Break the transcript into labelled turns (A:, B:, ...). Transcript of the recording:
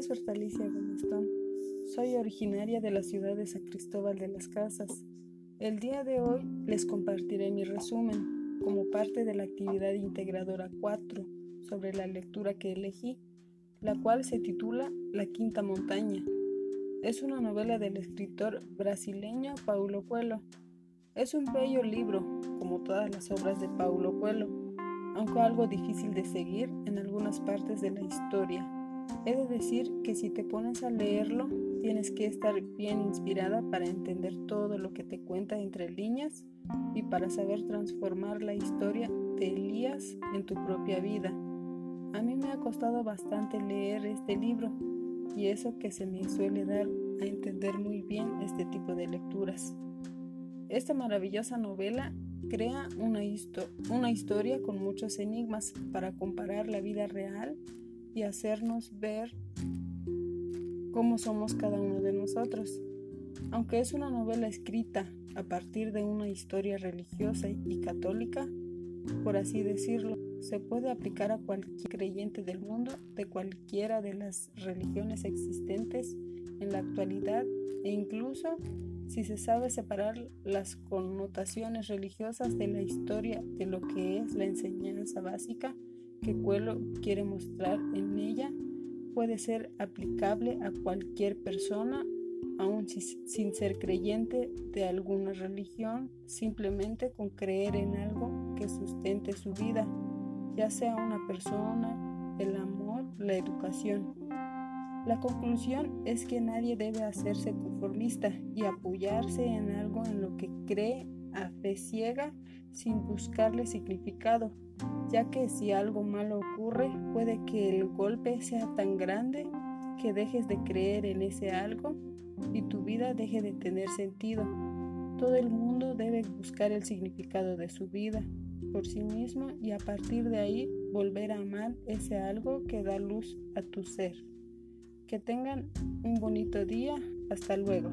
A: es Bertalicia Gomestón. Soy originaria de la ciudad de San Cristóbal de las Casas. El día de hoy les compartiré mi resumen como parte de la actividad integradora 4 sobre la lectura que elegí, la cual se titula La Quinta Montaña. Es una novela del escritor brasileño Paulo Coelho. Es un bello libro, como todas las obras de Paulo Coelho, aunque algo difícil de seguir en algunas partes de la historia. He de decir que si te pones a leerlo, tienes que estar bien inspirada para entender todo lo que te cuenta entre líneas y para saber transformar la historia de Elías en tu propia vida. A mí me ha costado bastante leer este libro y eso que se me suele dar a entender muy bien este tipo de lecturas. Esta maravillosa novela crea una, una historia con muchos enigmas para comparar la vida real y hacernos ver cómo somos cada uno de nosotros. Aunque es una novela escrita a partir de una historia religiosa y católica, por así decirlo, se puede aplicar a cualquier creyente del mundo de cualquiera de las religiones existentes en la actualidad e incluso si se sabe separar las connotaciones religiosas de la historia de lo que es la enseñanza básica que Cuelo quiere mostrar en ella, puede ser aplicable a cualquier persona, aun sin ser creyente de alguna religión, simplemente con creer en algo que sustente su vida, ya sea una persona, el amor, la educación. La conclusión es que nadie debe hacerse conformista y apoyarse en algo en lo que cree a fe ciega sin buscarle significado, ya que si algo malo ocurre puede que el golpe sea tan grande que dejes de creer en ese algo y tu vida deje de tener sentido. Todo el mundo debe buscar el significado de su vida por sí mismo y a partir de ahí volver a amar ese algo que da luz a tu ser. Que tengan un bonito día. Hasta luego.